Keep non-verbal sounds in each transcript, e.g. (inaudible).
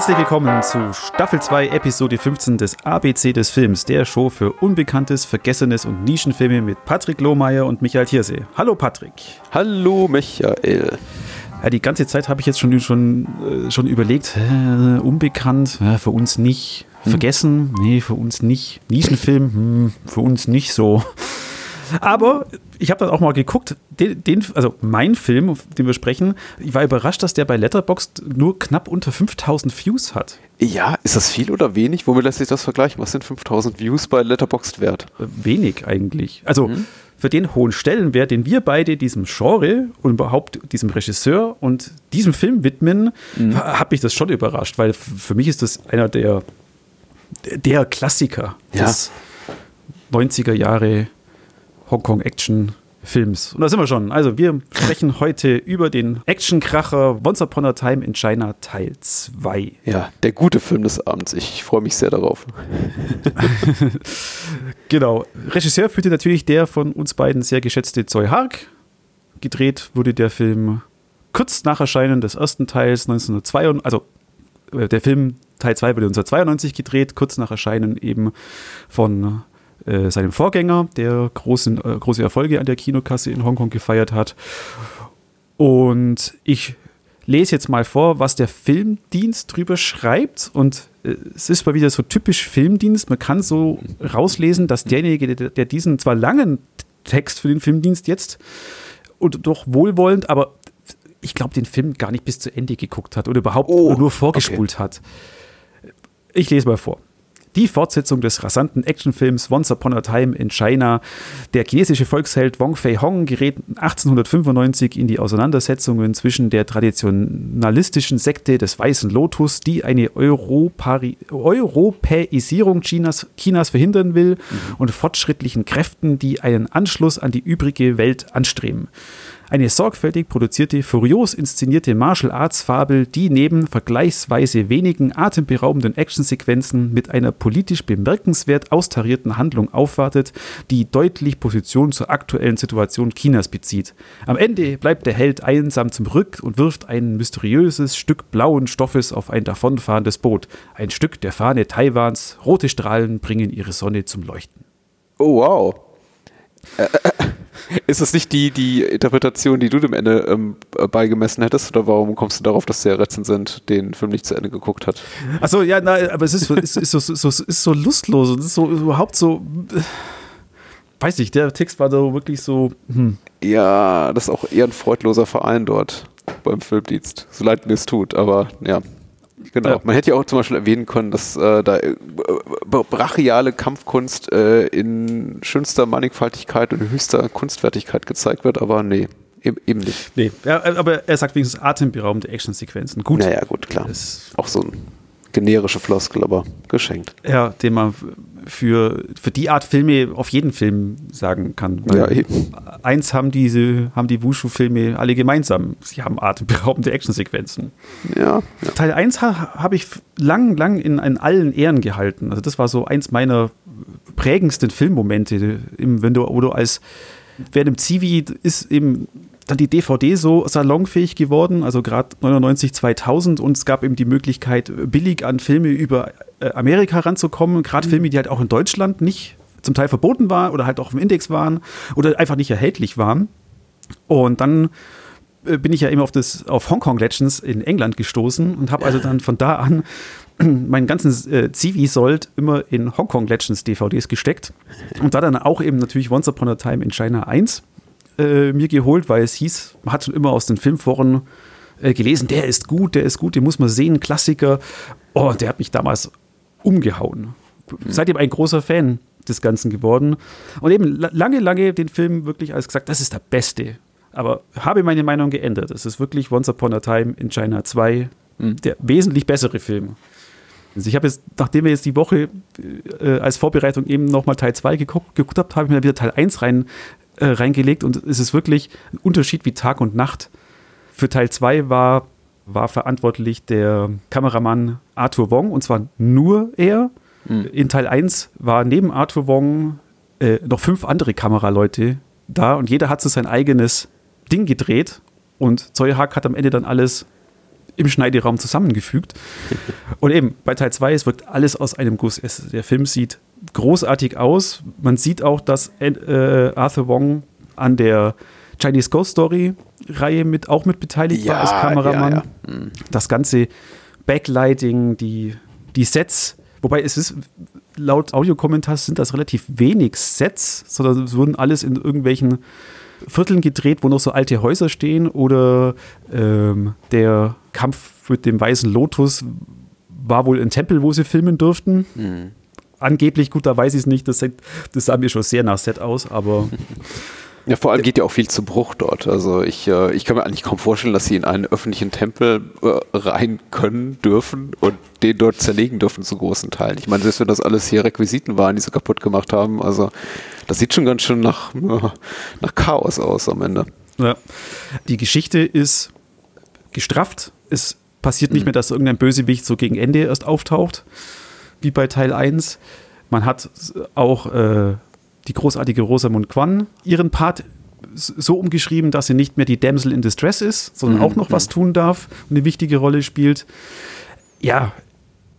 Herzlich willkommen zu Staffel 2, Episode 15 des ABC des Films, der Show für Unbekanntes, Vergessenes und Nischenfilme mit Patrick Lohmeier und Michael Thiersee. Hallo Patrick. Hallo Michael. Ja, die ganze Zeit habe ich jetzt schon, schon, äh, schon überlegt, äh, unbekannt, ja, für uns nicht. Hm. Vergessen, nee, für uns nicht. Nischenfilm, hm, für uns nicht so. Aber ich habe dann auch mal geguckt, den, den, also mein Film, den wir sprechen, ich war überrascht, dass der bei Letterboxd nur knapp unter 5000 Views hat. Ja, ist das viel oder wenig? Womit lässt sich das vergleichen? Was sind 5000 Views bei Letterboxd wert? Äh, wenig eigentlich. Also mhm. für den hohen Stellenwert, den wir beide diesem Genre und überhaupt diesem Regisseur und diesem Film widmen, mhm. hat mich das schon überrascht, weil für mich ist das einer der, der Klassiker ja. des 90er Jahre Hongkong-Action Films. Und da sind wir schon. Also, wir sprechen heute über den Actionkracher Once Upon a Time in China Teil 2. Ja, der gute Film des Abends. Ich freue mich sehr darauf. (laughs) genau. Regisseur führte natürlich der von uns beiden sehr geschätzte Zoe Hark. Gedreht wurde der Film kurz nach Erscheinen des ersten Teils 1992, also äh, der Film Teil 2 wurde 1992 gedreht, kurz nach Erscheinen eben von äh, seinem Vorgänger, der großen, äh, große Erfolge an der Kinokasse in Hongkong gefeiert hat. Und ich lese jetzt mal vor, was der Filmdienst drüber schreibt. Und äh, es ist mal wieder so typisch Filmdienst. Man kann so rauslesen, dass derjenige, der, der diesen zwar langen Text für den Filmdienst jetzt und doch wohlwollend, aber ich glaube, den Film gar nicht bis zu Ende geguckt hat oder überhaupt oh, nur vorgespult okay. hat. Ich lese mal vor. Die Fortsetzung des rasanten Actionfilms Once Upon a Time in China. Der chinesische Volksheld Wong Fei Hong gerät 1895 in die Auseinandersetzungen zwischen der traditionalistischen Sekte des Weißen Lotus, die eine Europari Europäisierung Chinas, Chinas verhindern will, mhm. und fortschrittlichen Kräften, die einen Anschluss an die übrige Welt anstreben. Eine sorgfältig produzierte, furios inszenierte Martial Arts Fabel, die neben vergleichsweise wenigen atemberaubenden Actionsequenzen mit einer politisch bemerkenswert austarierten Handlung aufwartet, die deutlich Position zur aktuellen Situation Chinas bezieht. Am Ende bleibt der Held einsam zurück und wirft ein mysteriöses Stück blauen Stoffes auf ein davonfahrendes Boot. Ein Stück der Fahne Taiwans. Rote Strahlen bringen ihre Sonne zum Leuchten. Oh, wow. Äh, äh, ist das nicht die, die Interpretation, die du dem Ende ähm, beigemessen hättest? Oder warum kommst du darauf, dass der Rezensent den Film nicht zu Ende geguckt hat? Achso, ja, nein, aber es ist, ist, ist, so, so, ist so lustlos und ist so überhaupt so. Äh, weiß ich, der Text war da wirklich so. Hm. Ja, das ist auch eher ein freudloser Verein dort beim Filmdienst. So leid mir es tut, aber ja. Genau. Ja. Man hätte ja auch zum Beispiel erwähnen können, dass äh, da äh, brachiale Kampfkunst äh, in schönster Mannigfaltigkeit und höchster Kunstwertigkeit gezeigt wird, aber nee, eben nicht. Nee, ja, aber er sagt wenigstens atemberaubende Actionsequenzen. Gut. Naja, gut, klar. Ist auch so ein generische Floskel, aber geschenkt. Ja, den man für, für die Art Filme auf jeden Film sagen kann. ja, eben. Eins haben diese, haben die Wushu-Filme alle gemeinsam. Sie haben atemberaubende Actionsequenzen. Ja, ja. Teil 1 ha, habe ich lang, lang in, in allen Ehren gehalten. Also das war so eins meiner prägendsten Filmmomente, wenn du, wo du als während im Zivi ist eben dann die DVD so salonfähig geworden, also gerade 99, 2000 und es gab eben die Möglichkeit, billig an Filme über äh, Amerika ranzukommen, gerade mhm. Filme, die halt auch in Deutschland nicht zum Teil verboten waren oder halt auch im Index waren oder einfach nicht erhältlich waren. Und dann äh, bin ich ja immer auf das auf Hong Kong Legends in England gestoßen und habe also dann von da an (clears throat) meinen ganzen äh, Zivi-Sold immer in Hong Kong Legends DVDs gesteckt und da dann auch eben natürlich Once Upon a Time in China 1 äh, mir geholt, weil es hieß, man hat schon immer aus den Filmforen äh, gelesen, der ist gut, der ist gut, den muss man sehen, Klassiker. Oh, der hat mich damals umgehauen. Mhm. Seitdem ein großer Fan des Ganzen geworden. Und eben lange, lange den Film wirklich als gesagt, das ist der Beste. Aber habe meine Meinung geändert. Es ist wirklich Once Upon a Time in China 2 mhm. der wesentlich bessere Film. Also ich habe jetzt, nachdem wir jetzt die Woche äh, als Vorbereitung eben nochmal Teil 2 geguckt, geguckt habe, habe ich mir wieder Teil 1 rein äh, reingelegt und es ist wirklich ein Unterschied wie Tag und Nacht. Für Teil 2 war, war verantwortlich der Kameramann Arthur Wong und zwar nur er. Mhm. In Teil 1 war neben Arthur Wong äh, noch fünf andere Kameraleute da und jeder hat so sein eigenes Ding gedreht und Zoe Hack hat am Ende dann alles im Schneideraum zusammengefügt. (laughs) Und eben, bei Teil 2, es wirkt alles aus einem Guss. Es, der Film sieht großartig aus. Man sieht auch, dass äh, Arthur Wong an der Chinese Ghost Story Reihe mit, auch mit beteiligt ja, war als Kameramann. Ja, ja. Mhm. Das ganze Backlighting, die, die Sets, wobei es ist, laut Audiokommentar sind das relativ wenig Sets, sondern es wurden alles in irgendwelchen Vierteln gedreht, wo noch so alte Häuser stehen oder ähm, der Kampf mit dem weißen Lotus war wohl ein Tempel, wo sie filmen durften. Mhm. Angeblich, gut, da weiß ich es nicht, das, das sah mir schon sehr nach Set aus, aber (laughs) Ja, vor allem geht ja auch viel zu Bruch dort. Also ich, äh, ich kann mir eigentlich kaum vorstellen, dass sie in einen öffentlichen Tempel äh, rein können, dürfen und den dort zerlegen dürfen zu großen Teilen. Ich meine, selbst wenn das alles hier Requisiten waren, die sie kaputt gemacht haben, also das sieht schon ganz schön nach, nach Chaos aus am Ende. Ja. Die Geschichte ist gestrafft. Es passiert nicht mhm. mehr, dass irgendein Bösewicht so gegen Ende erst auftaucht, wie bei Teil 1. Man hat auch äh, die großartige Rosamund Quan ihren Part so umgeschrieben, dass sie nicht mehr die Damsel in Distress ist, sondern mhm. auch noch was tun darf und eine wichtige Rolle spielt. Ja,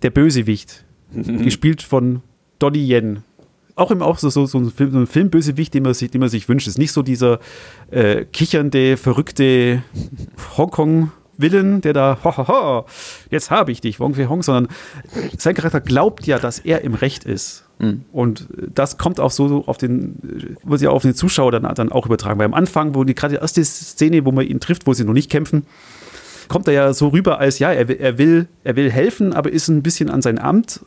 der Bösewicht, mhm. gespielt von Donnie Yen. Auch im auch so, so, so ein, Film, so ein Filmbösewicht, den man sich, den man sich wünscht. Ist nicht so dieser äh, kichernde, verrückte Hongkong Willen, der da, ho, ho, ho, jetzt habe ich dich, Wong Fei Hong, sondern sein Charakter glaubt ja, dass er im Recht ist. Mhm. Und das kommt auch so auf den, wird ja auf den Zuschauer dann, dann auch übertragen. Weil am Anfang, wo die gerade die erste Szene, wo man ihn trifft, wo sie noch nicht kämpfen, kommt er ja so rüber, als ja, er, er, will, er will helfen, aber ist ein bisschen an sein Amt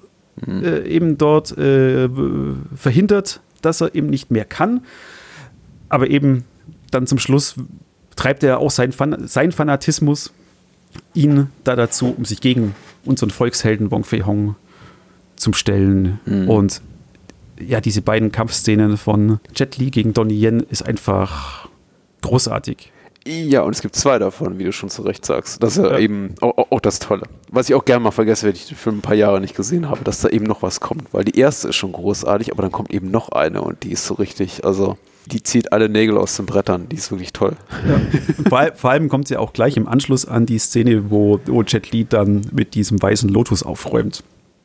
mhm. äh, eben dort äh, verhindert, dass er eben nicht mehr kann. Aber eben dann zum Schluss treibt er auch sein, Fan sein Fanatismus ihn da dazu, um sich gegen unseren Volkshelden Wong Fei Hong zum Stellen. Mhm. Und ja, diese beiden Kampfszenen von Jet Li gegen Donnie Yen ist einfach großartig. Ja, und es gibt zwei davon, wie du schon zu Recht sagst. Das ist ja, ja. eben auch, auch, das Tolle. Was ich auch gerne mal vergesse, wenn ich den Film ein paar Jahre nicht gesehen habe, dass da eben noch was kommt. Weil die erste ist schon großartig, aber dann kommt eben noch eine und die ist so richtig, also die zieht alle Nägel aus den Brettern. Die ist wirklich toll. Ja. Vor, vor, allem kommt sie auch gleich im Anschluss an die Szene, wo, wo Jet Li dann mit diesem weißen Lotus aufräumt.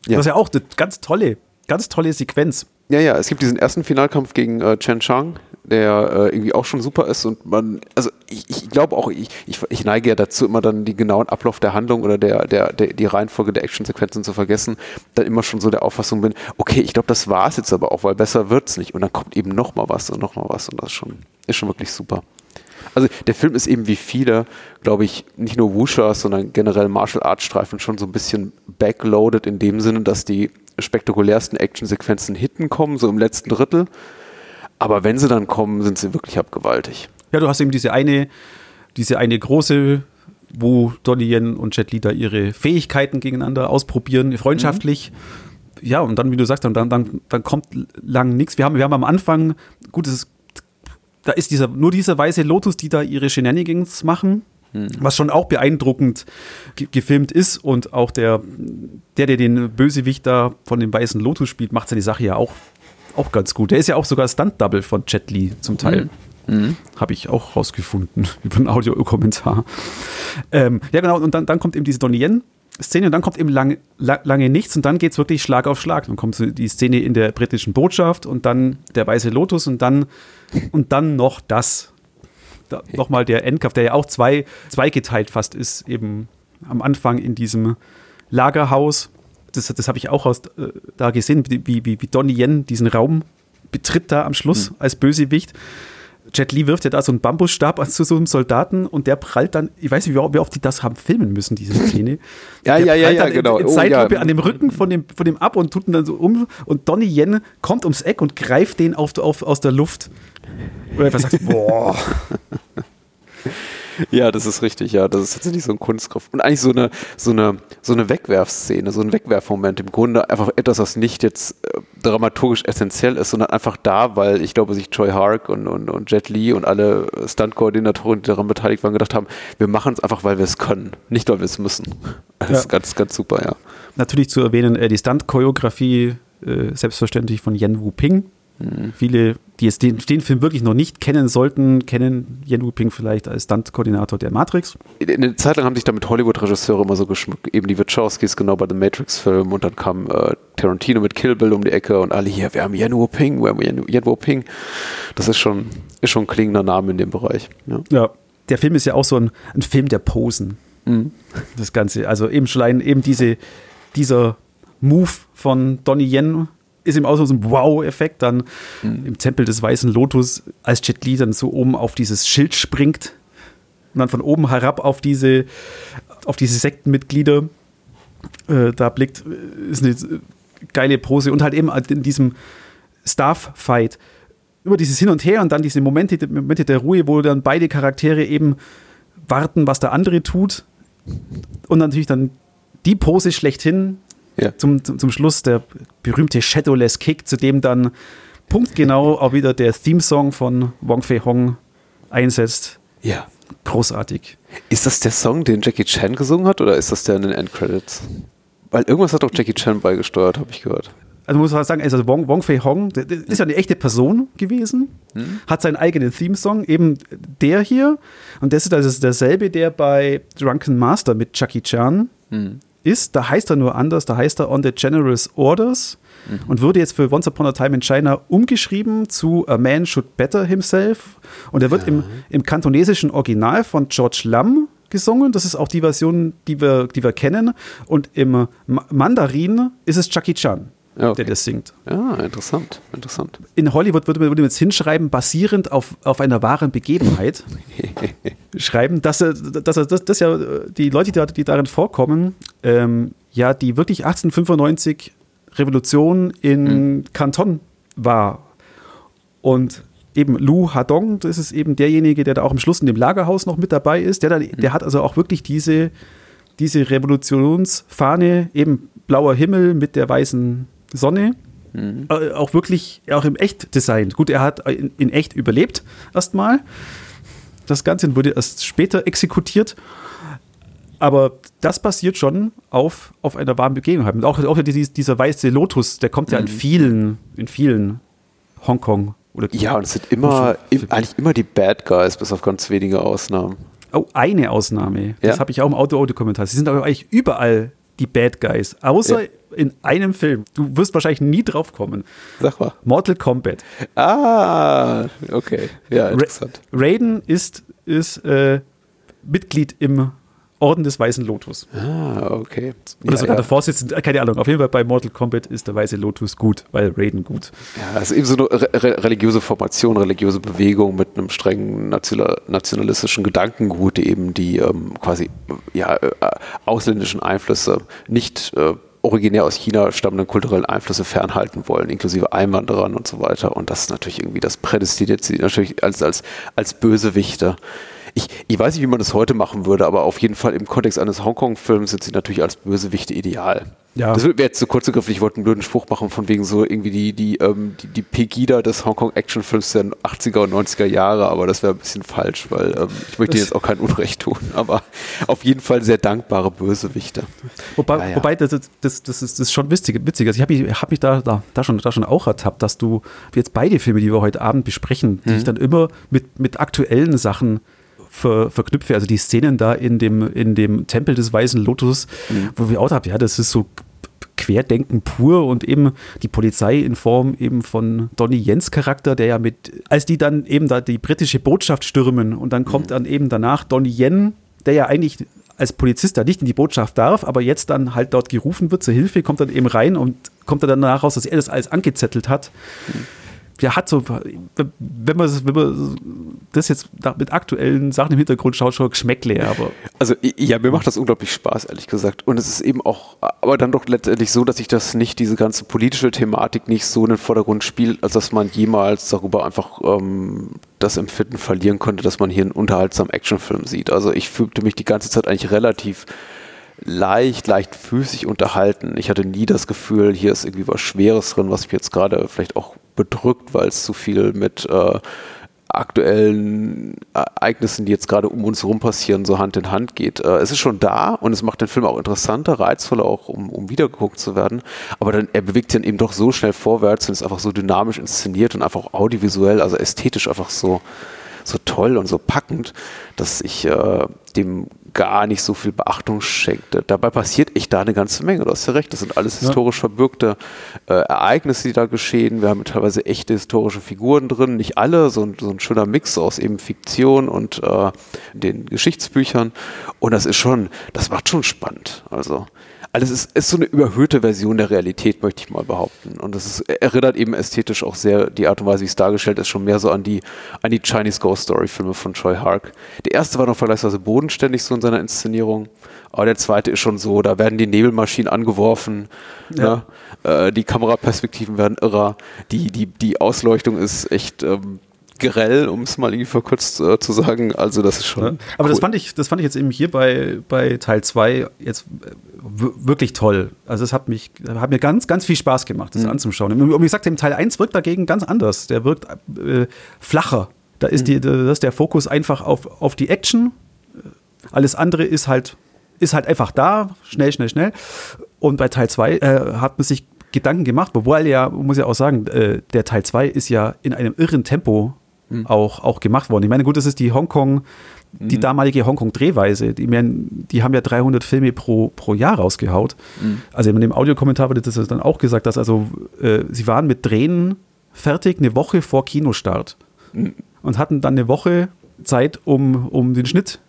Ja. Das ist ja auch eine ganz tolle, ganz tolle Sequenz. Ja, ja, es gibt diesen ersten Finalkampf gegen äh, Chen Chang, der äh, irgendwie auch schon super ist und man, also ich, ich glaube auch, ich, ich, ich, neige ja dazu, immer dann die genauen Ablauf der Handlung oder der, der, der die Reihenfolge der Actionsequenzen zu vergessen, dann immer schon so der Auffassung bin, okay, ich glaube, das war es jetzt aber auch, weil besser wird es nicht und dann kommt eben noch mal was und noch mal was und das ist schon, ist schon wirklich super. Also der Film ist eben wie viele, glaube ich, nicht nur Wushas, sondern generell Martial Arts Streifen schon so ein bisschen backloaded in dem Sinne, dass die spektakulärsten Actionsequenzen hinten kommen, so im letzten Drittel. Aber wenn sie dann kommen, sind sie wirklich abgewaltig. Ja, du hast eben diese eine, diese eine große, wo Donnie Yen und Jet Li da ihre Fähigkeiten gegeneinander ausprobieren, freundschaftlich. Mhm. Ja, und dann, wie du sagst, dann, dann, dann kommt lang nichts. Wir haben, wir haben am Anfang, gut, das ist da ist dieser, nur dieser weiße Lotus, die da ihre Shenanigans machen, hm. was schon auch beeindruckend ge gefilmt ist. Und auch der, der, der den Bösewicht da von dem weißen Lotus spielt, macht seine Sache ja auch, auch ganz gut. Der ist ja auch sogar Stunt-Double von Jet Li zum Teil. Mhm. Mhm. Habe ich auch rausgefunden (laughs) über einen Audio-Kommentar. Ähm, ja, genau, und dann, dann kommt eben diese Donnie Yen Szene und dann kommt eben lang, lang, lange nichts und dann geht es wirklich Schlag auf Schlag. Dann kommt so die Szene in der britischen Botschaft und dann der weiße Lotus und dann, und dann noch das. Da, Nochmal der Endkampf, der ja auch zwei, zweigeteilt fast ist, eben am Anfang in diesem Lagerhaus. Das, das habe ich auch aus, äh, da gesehen, wie, wie, wie Donnie Yen diesen Raum betritt da am Schluss mhm. als Bösewicht. Jet Li wirft ja da so einen Bambusstab zu so einem Soldaten und der prallt dann, ich weiß nicht, wie oft die das haben filmen müssen, diese Szene. (laughs) ja, der ja, ja, ja, genau. In, in Zeitlupe oh, ja. an dem Rücken von dem, von dem ab und tut ihn dann so um und Donnie Yen kommt ums Eck und greift den auf, auf, aus der Luft. Und einfach sagt, boah. (laughs) Ja, das ist richtig, ja. Das ist tatsächlich so ein Kunstgriff. Und eigentlich so eine, so eine, so eine Wegwerfszene, so ein Wegwerfmoment. Im Grunde einfach etwas, was nicht jetzt äh, dramaturgisch essentiell ist, sondern einfach da, weil ich glaube, sich Troy Hark und, und, und Jet Li und alle Stunt-Koordinatoren, die daran beteiligt waren, gedacht haben, wir machen es einfach, weil wir es können, nicht weil wir es müssen. Das ja. ist ganz, ganz super, ja. Natürlich zu erwähnen, äh, die Stunt-Choreografie äh, selbstverständlich von Yen Wu Ping. Mhm. Viele die jetzt den, den Film wirklich noch nicht kennen sollten, kennen Yen Wu-Ping vielleicht als Stunt-Koordinator der Matrix. Eine Zeit lang haben sich damit Hollywood-Regisseure immer so geschmückt, eben die Wachowskis genau bei dem Matrix-Film und dann kam äh, Tarantino mit Kill Bill um die Ecke und alle hier, wir haben Yen Wu-Ping, wir haben Yen, Yen Wu-Ping. Das ist schon, ist schon ein klingender Name in dem Bereich. Ja, ja der Film ist ja auch so ein, ein Film der Posen. Mhm. Das Ganze, also eben schon eben diese, dieser Move von Donnie Yen ist ihm auch so ein Wow-Effekt dann mhm. im Tempel des Weißen Lotus, als Jet Li dann so oben auf dieses Schild springt und dann von oben herab auf diese, auf diese Sektenmitglieder äh, da blickt, äh, ist eine geile Pose und halt eben in diesem Staff-Fight über dieses Hin und Her und dann diese Momente, die Momente der Ruhe, wo dann beide Charaktere eben warten, was der andere tut und natürlich dann die Pose schlechthin, ja. zum, zum, zum Schluss der berühmte Shadowless Kick, zu dem dann punktgenau auch wieder der Theme-Song von Wong Fei Hong einsetzt. Ja. Großartig. Ist das der Song, den Jackie Chan gesungen hat, oder ist das der in den Endcredits? Weil irgendwas hat auch Jackie Chan beigesteuert, habe ich gehört. Also muss man sagen, also Wong, Wong Fei Hong, der, der ist ja eine echte Person gewesen, hm. hat seinen eigenen Theme-Song, eben der hier. Und das ist also derselbe, der bei Drunken Master mit Jackie Chan hm ist, da heißt er nur anders, da heißt er On the General's Orders mhm. und wurde jetzt für Once Upon a Time in China umgeschrieben zu A Man Should Better Himself. Und er wird ja. im, im kantonesischen Original von George Lam gesungen. Das ist auch die Version, die wir, die wir kennen. Und im Mandarin ist es Chucky Chan. Ja, okay. der das singt. Ja, interessant, interessant. In Hollywood würde man, jetzt hinschreiben, basierend auf, auf einer wahren Begebenheit, (laughs) schreiben, dass, dass, dass, dass ja die Leute, die, die darin vorkommen, ähm, ja, die wirklich 1895 Revolution in mhm. Kanton war. Und eben Lu Hadong, das ist eben derjenige, der da auch am Schluss in dem Lagerhaus noch mit dabei ist, der, dann, mhm. der hat also auch wirklich diese, diese Revolutionsfahne, eben blauer Himmel mit der weißen Sonne. Mhm. Äh, auch wirklich, auch im Echt-Design. Gut, er hat in, in echt überlebt erstmal. Das Ganze wurde erst später exekutiert. Aber das basiert schon auf, auf einer warmen Begebenheit. Und auch, auch dieser, weiße Lotus, der kommt ja in mhm. vielen, in vielen Hongkong oder Ja, und es sind immer, im, eigentlich immer die Bad Guys, bis auf ganz wenige Ausnahmen. Oh, eine Ausnahme. Das ja? habe ich auch im Auto-Auto-Kommentar. Sie sind aber eigentlich überall die Bad Guys. Außer ja in einem Film. Du wirst wahrscheinlich nie drauf kommen. Sag mal. Mortal Kombat. Ah, okay. Ja, interessant. Ra Raiden ist, ist äh, Mitglied im Orden des Weißen Lotus. Ah, okay. Oder ja, sogar ja. der Vorsitzende, keine Ahnung. Auf jeden Fall bei Mortal Kombat ist der Weiße Lotus gut, weil Raiden gut. Ja, also eben so eine re religiöse Formation, religiöse Bewegung mit einem strengen nationalistischen Gedankengut, die eben die ähm, quasi ja, äh, ausländischen Einflüsse nicht äh, originär aus China stammenden kulturellen Einflüsse fernhalten wollen, inklusive Einwanderern und so weiter. Und das ist natürlich irgendwie, das prädestiniert sie natürlich als, als, als Bösewichte ich, ich weiß nicht, wie man das heute machen würde, aber auf jeden Fall im Kontext eines Hongkong-Films sind sie natürlich als Bösewichte ideal. Ja. Das wäre jetzt zu so kurz gegriffen, ich wollte einen blöden Spruch machen, von wegen so irgendwie die, die, ähm, die, die Pegida des Hongkong-Action-Films der 80er und 90er Jahre, aber das wäre ein bisschen falsch, weil ähm, ich möchte jetzt auch kein Unrecht tun, (laughs) aber auf jeden Fall sehr dankbare Bösewichte. Wobei, ja, ja. wobei das, das, das, ist, das ist schon witzig. witzig. Also ich habe mich, hab mich da, da, da, schon, da schon auch ertappt, dass du jetzt beide Filme, die wir heute Abend besprechen, die mhm. ich dann immer mit, mit aktuellen Sachen ver, verknüpfe. Also die Szenen da in dem, in dem Tempel des Weißen Lotus, mhm. wo wir auch haben, ja, das ist so Querdenken pur und eben die Polizei in Form eben von Donny Jens Charakter, der ja mit, als die dann eben da die britische Botschaft stürmen und dann kommt mhm. dann eben danach Donny Yen, der ja eigentlich als Polizist da nicht in die Botschaft darf, aber jetzt dann halt dort gerufen wird zur Hilfe, kommt dann eben rein und kommt dann danach raus, dass er das alles angezettelt hat. Mhm der hat so, wenn man, wenn man das jetzt mit aktuellen Sachen im Hintergrund schaut, schon Geschmäckle, aber. Also, ja, mir macht das unglaublich Spaß, ehrlich gesagt. Und es ist eben auch, aber dann doch letztendlich so, dass ich das nicht, diese ganze politische Thematik nicht so in den Vordergrund spielt, als dass man jemals darüber einfach ähm, das Empfinden verlieren könnte, dass man hier einen unterhaltsamen Actionfilm sieht. Also, ich fühlte mich die ganze Zeit eigentlich relativ leicht, leicht physig unterhalten. Ich hatte nie das Gefühl, hier ist irgendwie was Schweres drin, was mich jetzt gerade vielleicht auch bedrückt, weil es zu viel mit äh, aktuellen Ereignissen, die jetzt gerade um uns herum passieren, so Hand in Hand geht. Äh, es ist schon da und es macht den Film auch interessanter, reizvoller, auch um, um wiedergeguckt zu werden. Aber dann, er bewegt sich dann eben doch so schnell vorwärts und ist einfach so dynamisch inszeniert und einfach audiovisuell, also ästhetisch einfach so, so toll und so packend, dass ich äh, dem gar nicht so viel Beachtung schenkte. Dabei passiert echt da eine ganze Menge. Du hast ja recht, das sind alles historisch ja. verbürgte äh, Ereignisse, die da geschehen. Wir haben teilweise echte historische Figuren drin, nicht alle, so ein, so ein schöner Mix aus eben Fiktion und äh, den Geschichtsbüchern. Und das ist schon, das macht schon spannend. Also alles ist, ist so eine überhöhte Version der Realität, möchte ich mal behaupten. Und das ist, erinnert eben ästhetisch auch sehr, die Art und Weise, wie es dargestellt ist, schon mehr so an die, an die Chinese Ghost Story Filme von Troy Hark. Der erste war noch vergleichsweise bodenständig so in seiner Inszenierung, aber der zweite ist schon so, da werden die Nebelmaschinen angeworfen, ja. ne? äh, die Kameraperspektiven werden irrer, die, die, die Ausleuchtung ist echt ähm, grell, um es mal irgendwie verkürzt äh, zu sagen. Also das ist schon. Ja, aber cool. das fand ich, das fand ich jetzt eben hier bei, bei Teil 2 jetzt äh, wirklich toll. Also es hat mich, hat mir ganz, ganz viel Spaß gemacht, das mhm. anzuschauen. Und wie gesagt, im Teil 1 wirkt dagegen ganz anders. Der wirkt äh, flacher. Da ist, mhm. die, da ist der Fokus einfach auf, auf die Action. Alles andere ist halt, ist halt einfach da, schnell, schnell, schnell. Und bei Teil 2 äh, hat man sich Gedanken gemacht, wobei ja, muss ja auch sagen, äh, der Teil 2 ist ja in einem irren Tempo mhm. auch, auch gemacht worden. Ich meine, gut, das ist die Hongkong, die mhm. damalige Hongkong-Drehweise. Die, die haben ja 300 Filme pro, pro Jahr rausgehaut. Mhm. Also in dem Audiokommentar wurde das dann auch gesagt, dass also äh, sie waren mit Drehen fertig eine Woche vor Kinostart mhm. und hatten dann eine Woche Zeit, um, um den Schnitt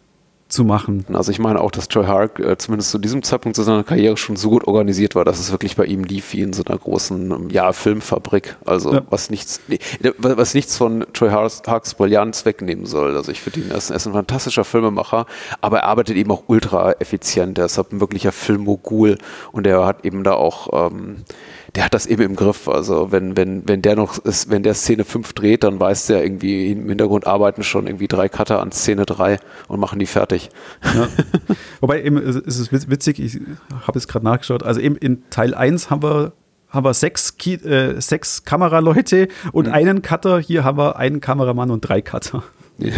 zu machen. Also ich meine auch, dass Joy Hark äh, zumindest zu diesem Zeitpunkt zu seiner Karriere schon so gut organisiert war, dass es wirklich bei ihm lief wie in so einer großen ähm, ja, Filmfabrik. Also ja. was nichts nee, was nichts von Joy Harks Brillanz wegnehmen soll. Also ich finde ihn, ist, er ist ein fantastischer Filmemacher, aber er arbeitet eben auch ultra effizient. Er ist halt ein wirklicher Filmmogul und er hat eben da auch ähm, der hat das eben im Griff. Also wenn, wenn, wenn der noch ist, wenn der Szene 5 dreht, dann weiß der irgendwie, im Hintergrund arbeiten schon irgendwie drei Cutter an Szene 3 und machen die fertig. Ja. (laughs) Wobei eben ist es witzig, ich habe es gerade nachgeschaut, also eben in Teil 1 haben wir haben wir sechs, äh, sechs Kameraleute und mhm. einen Cutter. Hier haben wir einen Kameramann und drei Cutter. Ja.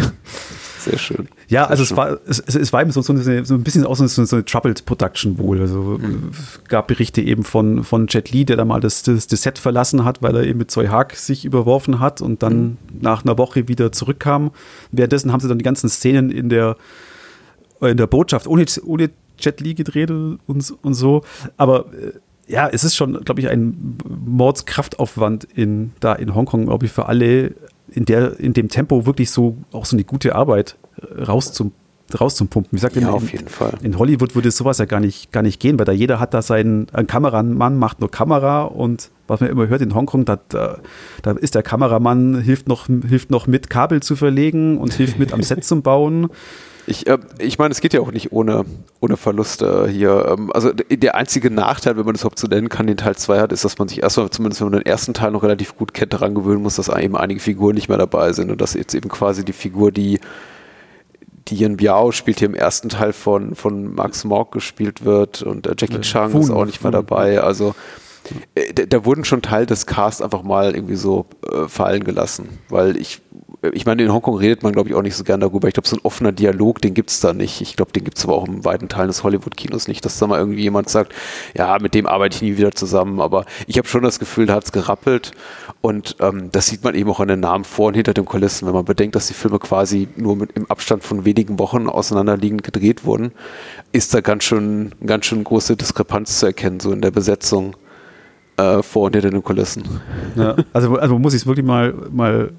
Sehr schön. Ja, Sehr also schön. es war, es, es war eben so, so, eine, so ein bisschen auch so, so eine Troubled Production wohl. Also mhm. gab Berichte eben von, von Jet Li, der da mal das, das, das Set verlassen hat, weil er eben mit Zoe Haag sich überworfen hat und dann mhm. nach einer Woche wieder zurückkam. Währenddessen haben sie dann die ganzen Szenen in der, in der Botschaft ohne, ohne Jet Li gedreht und, und so. Aber äh, ja, es ist schon, glaube ich, ein Mordskraftaufwand in, da in Hongkong, glaube ich, für alle in, der, in dem Tempo wirklich so auch so eine gute Arbeit äh, rauszum, rauszupumpen. Wie gesagt, ja, in, auf jeden Fall. in Hollywood würde sowas ja gar nicht, gar nicht gehen, weil da jeder hat da seinen, ein Kameramann macht nur Kamera und was man immer hört in Hongkong, da, da, da ist der Kameramann, hilft noch, hilft noch mit, Kabel zu verlegen und hilft mit am Set zu bauen. (laughs) Ich, äh, ich meine, es geht ja auch nicht ohne, ohne Verluste hier. Ähm, also der einzige Nachteil, wenn man das überhaupt so nennen kann, den Teil 2 hat, ist, dass man sich erstmal, zumindest wenn man den ersten Teil noch relativ gut kennt, daran gewöhnen muss, dass eben einige Figuren nicht mehr dabei sind und dass jetzt eben quasi die Figur, die die Yen Biao spielt hier im ersten Teil von, von Max Morg gespielt wird und äh, Jackie Chang Fun, ist auch nicht Fun. mehr dabei. Also äh, da, da, wurden schon Teil des Casts einfach mal irgendwie so äh, fallen gelassen, weil ich ich meine, in Hongkong redet man, glaube ich, auch nicht so gern darüber. Ich glaube, so ein offener Dialog, den gibt es da nicht. Ich glaube, den gibt es aber auch in weiten Teilen des Hollywood-Kinos nicht, dass da mal irgendwie jemand sagt, ja, mit dem arbeite ich nie wieder zusammen. Aber ich habe schon das Gefühl, da hat es gerappelt. Und ähm, das sieht man eben auch an den Namen vor und hinter den Kulissen. Wenn man bedenkt, dass die Filme quasi nur mit, im Abstand von wenigen Wochen auseinanderliegend gedreht wurden, ist da ganz schön, ganz schön große Diskrepanz zu erkennen, so in der Besetzung äh, vor und hinter den Kulissen. Ja, (laughs) also, also muss ich es wirklich mal, mal,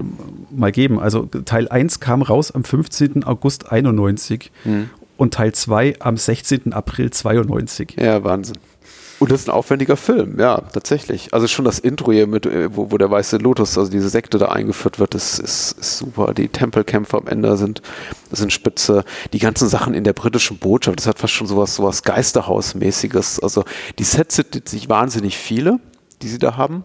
mal geben. Also Teil 1 kam raus am 15. August 91 hm. und Teil 2 am 16. April 92. Ja, Wahnsinn. Und das ist ein aufwendiger Film, ja, tatsächlich. Also schon das Intro hier mit, äh, wo, wo der weiße Lotus, also diese Sekte da eingeführt wird, ist, ist, ist super. Die Tempelkämpfe am Ende sind, sind spitze. Die ganzen Sachen in der britischen Botschaft, das hat fast schon sowas, sowas Geisterhausmäßiges. Also die Sets sind sich wahnsinnig viele, die sie da haben.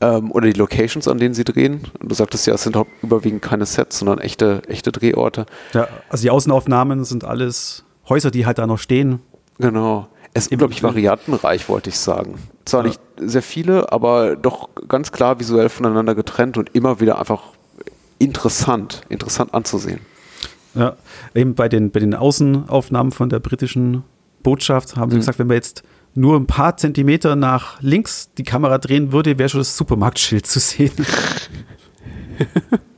Ähm, oder die Locations, an denen sie drehen. Du sagtest ja, es sind überwiegend keine Sets, sondern echte, echte Drehorte. Ja, also die Außenaufnahmen sind alles Häuser, die halt da noch stehen. Genau. Es ist unglaublich variantenreich, wollte ich sagen. Zwar ja. nicht sehr viele, aber doch ganz klar visuell voneinander getrennt und immer wieder einfach interessant, interessant anzusehen. Ja, eben bei den, bei den Außenaufnahmen von der britischen Botschaft haben sie mhm. gesagt, wenn wir jetzt nur ein paar Zentimeter nach links die Kamera drehen würde, wäre schon das Supermarktschild zu sehen. (laughs)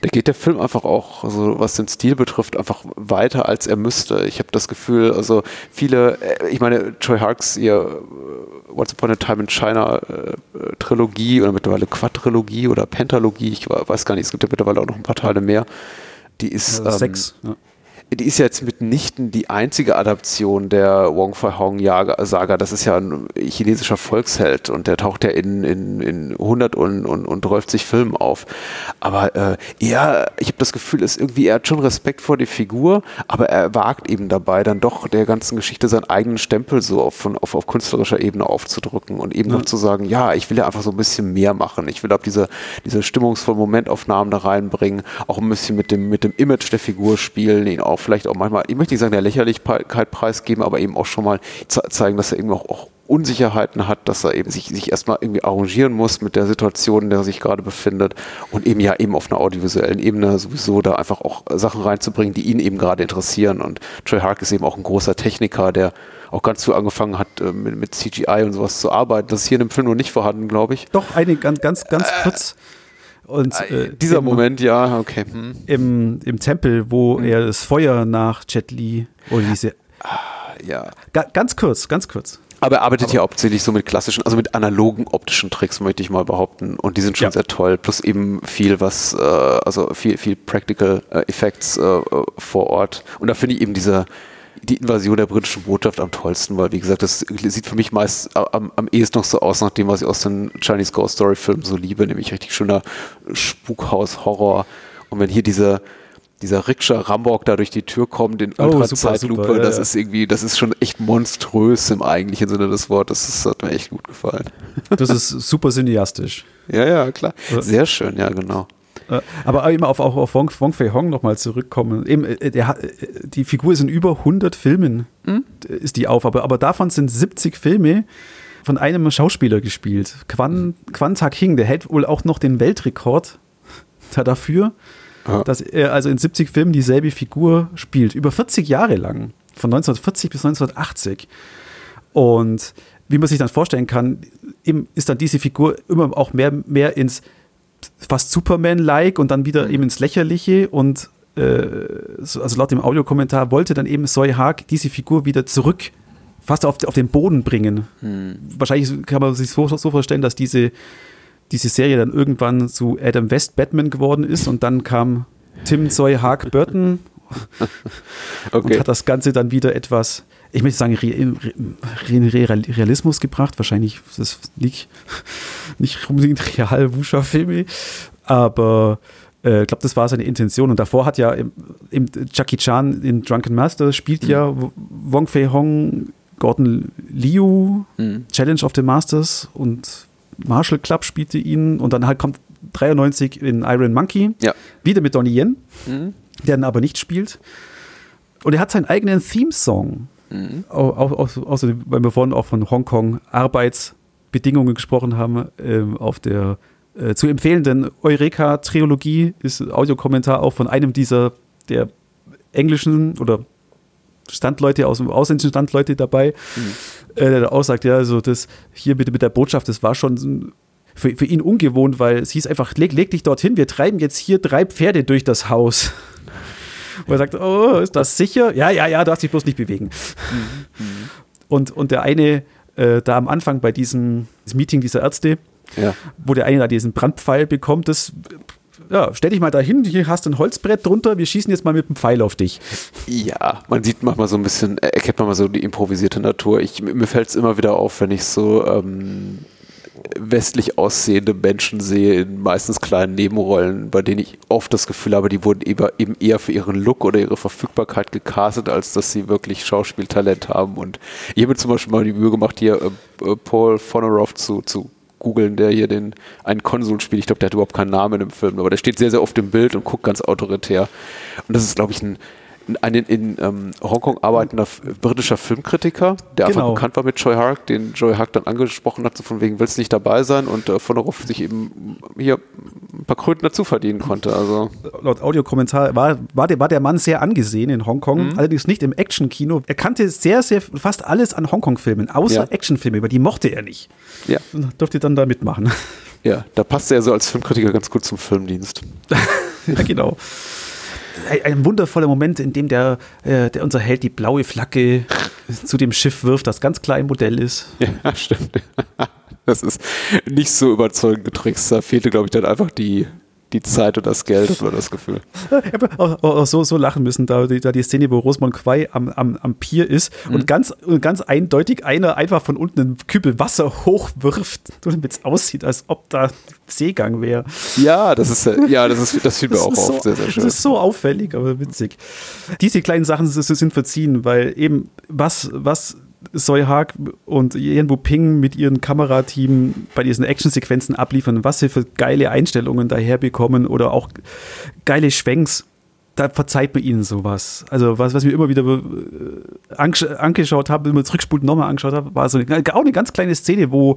da geht der Film einfach auch, also was den Stil betrifft, einfach weiter als er müsste. Ich habe das Gefühl, also viele, äh, ich meine, Troy Harks, ihr äh, Once Upon a Time in China äh, Trilogie oder mittlerweile Quadrilogie oder Pentalogie, ich weiß gar nicht, es gibt ja mittlerweile auch noch ein paar Teile mehr. Die ist. Sechs. Ähm, ja die ist ja jetzt mitnichten die einzige Adaption der Wong Fai Hong Saga. Das ist ja ein chinesischer Volksheld und der taucht ja in, in, in 100 und, und, und 30 Filmen auf. Aber äh, er, ich habe das Gefühl, ist irgendwie, er hat schon Respekt vor die Figur, aber er wagt eben dabei, dann doch der ganzen Geschichte seinen eigenen Stempel so auf, auf, auf künstlerischer Ebene aufzudrücken und eben ja. noch zu sagen, ja, ich will ja einfach so ein bisschen mehr machen. Ich will auch diese, diese stimmungsvollen Momentaufnahmen da reinbringen, auch ein bisschen mit dem, mit dem Image der Figur spielen, ihn auch vielleicht auch manchmal, ich möchte nicht sagen, der Lächerlichkeit preisgeben, aber eben auch schon mal zeigen, dass er eben auch, auch Unsicherheiten hat, dass er eben sich, sich erstmal irgendwie arrangieren muss mit der Situation, in der er sich gerade befindet und eben ja eben auf einer audiovisuellen Ebene sowieso da einfach auch Sachen reinzubringen, die ihn eben gerade interessieren. Und Trey Hark ist eben auch ein großer Techniker, der auch ganz früh angefangen hat, äh, mit, mit CGI und sowas zu arbeiten. Das ist hier in dem Film noch nicht vorhanden, glaube ich. Doch, eine ganz, ganz, ganz äh, kurz. Und, äh, Dieser im, Moment, ja, okay. Hm. Im, Im Tempel, wo hm. er das Feuer nach Jet Li oder diese. Ah, ja. Ga, ganz kurz, ganz kurz. Aber er arbeitet ja hauptsächlich so mit klassischen, also mit analogen optischen Tricks, möchte ich mal behaupten. Und die sind schon ja. sehr toll. Plus eben viel, was, äh, also viel, viel Practical äh, Effects äh, vor Ort. Und da finde ich eben diese, die Invasion der britischen Botschaft am tollsten, weil wie gesagt, das sieht für mich meist am, am ehesten noch so aus, nach dem, was ich aus den Chinese Ghost Story Filmen so liebe, nämlich richtig schöner Spukhaus-Horror. Und wenn hier diese, dieser Rikscha Rambock da durch die Tür kommt in Ultra-Zeitlupe, oh, ja, das ja. ist irgendwie, das ist schon echt monströs im eigentlichen Sinne des Wortes. Das hat mir echt gut gefallen. Das ist super cineastisch. (laughs) ja, ja, klar. Sehr schön, ja, genau. Aber eben auf, auch auf Wong, Wong Fei Hong nochmal zurückkommen. Eben, äh, der, äh, die Figur ist in über 100 Filmen, mhm. ist die auf, aber, aber davon sind 70 Filme von einem Schauspieler gespielt. Quan, Quan Tak Hing, der hält wohl auch noch den Weltrekord (laughs) dafür, ja. dass er also in 70 Filmen dieselbe Figur spielt. Über 40 Jahre lang. Von 1940 bis 1980. Und wie man sich dann vorstellen kann, ist dann diese Figur immer auch mehr, mehr ins fast Superman-like und dann wieder eben ins Lächerliche und äh, also laut dem Audiokommentar wollte dann eben Soy Haag diese Figur wieder zurück fast auf, auf den Boden bringen. Hm. Wahrscheinlich kann man sich so, so vorstellen, dass diese, diese Serie dann irgendwann zu Adam West Batman geworden ist und dann kam Tim Soy Haag Burton (laughs) okay. und hat das Ganze dann wieder etwas ich möchte sagen, Realismus gebracht. Wahrscheinlich ist das nicht, (laughs) nicht unbedingt real Wusha-Filme, aber äh, ich glaube, das war seine Intention. Und davor hat ja im, im Jackie Chan in Drunken Master spielt mhm. ja Wong Fei Hong, Gordon Liu, mhm. Challenge of the Masters und Marshall Club spielte ihn. Und dann halt kommt 93 in Iron Monkey, ja. wieder mit Donnie Yen, mhm. der dann aber nicht spielt. Und er hat seinen eigenen Theme-Song. Mhm. Auch, auch, außerdem, weil wir vorhin auch von Hongkong Arbeitsbedingungen gesprochen haben, äh, auf der äh, zu empfehlenden Eureka-Trilogie ist Audiokommentar auch von einem dieser der englischen oder Standleute aus dem ausländischen Standleute dabei, mhm. äh, der auch sagt, ja, also das hier bitte mit der Botschaft, das war schon für, für ihn ungewohnt, weil es hieß einfach, leg, leg dich dorthin, wir treiben jetzt hier drei Pferde durch das Haus. Wo er sagt, oh, ist das sicher? Ja, ja, ja, du darfst dich bloß nicht bewegen. Mhm. Und, und der eine äh, da am Anfang bei diesem, diesem Meeting dieser Ärzte, ja. wo der eine da diesen Brandpfeil bekommt, das ja, stell dich mal dahin, hier hast du ein Holzbrett drunter, wir schießen jetzt mal mit dem Pfeil auf dich. Ja, man sieht manchmal so ein bisschen, erkennt man mal so die improvisierte Natur. Ich, mir fällt es immer wieder auf, wenn ich so ähm, westlich aussehende Menschen sehe in meistens kleinen Nebenrollen, bei denen ich oft das Gefühl habe, die wurden eben eher für ihren Look oder ihre Verfügbarkeit gecastet, als dass sie wirklich Schauspieltalent haben. Und ich habe zum Beispiel mal die Mühe gemacht, hier äh, äh Paul Fonorov zu, zu googeln, der hier den einen Konsul spielt. Ich glaube, der hat überhaupt keinen Namen im Film, aber der steht sehr, sehr oft im Bild und guckt ganz autoritär. Und das ist, glaube ich, ein ein in, ähm, Hongkong arbeitender britischer Filmkritiker, der genau. einfach bekannt war mit Joy Hark, den Joy Hark dann angesprochen hat, so von wegen willst du nicht dabei sein und äh, von darauf sich eben hier ein paar Kröten dazu verdienen konnte. Also. Laut Audiokommentar war, war, der, war der Mann sehr angesehen in Hongkong, mhm. allerdings nicht im Actionkino. Er kannte sehr, sehr fast alles an Hongkong-Filmen, außer ja. Actionfilme, über die mochte er nicht. Ja. Durfte dann da mitmachen. Ja, da passt er so als Filmkritiker ganz gut zum Filmdienst. (laughs) ja, genau. Ein, ein, wundervoller Moment, in dem der, äh, der unser Held die blaue Flagge (laughs) zu dem Schiff wirft, das ganz klein Modell ist. Ja, stimmt. (laughs) Das ist nicht so überzeugende Tricks. Da fehlte, glaube ich, dann einfach die, die Zeit und das Geld, (laughs) hat man das Gefühl. Ich habe auch, auch, so, so lachen müssen, da die, da die Szene, wo Rosamund Quai am, am, am Pier ist mhm. und ganz, ganz eindeutig einer einfach von unten einen Kübel Wasser hochwirft, damit es aussieht, als ob da Seegang wäre. Ja, das ist ja, das ist das fiel mir auch so, sehr, sehr schön. Das ist so auffällig, aber witzig. Diese kleinen Sachen sind verziehen, weil eben was, was Soy Haag und Yen Ping mit ihrem Kamerateam bei diesen Actionsequenzen abliefern, was sie für geile Einstellungen daherbekommen oder auch geile Schwenks. Da verzeiht man ihnen sowas. Also, was, was wir immer wieder äh, angeschaut haben, wenn man zurückspult nochmal angeschaut haben, war so eine, auch eine ganz kleine Szene, wo,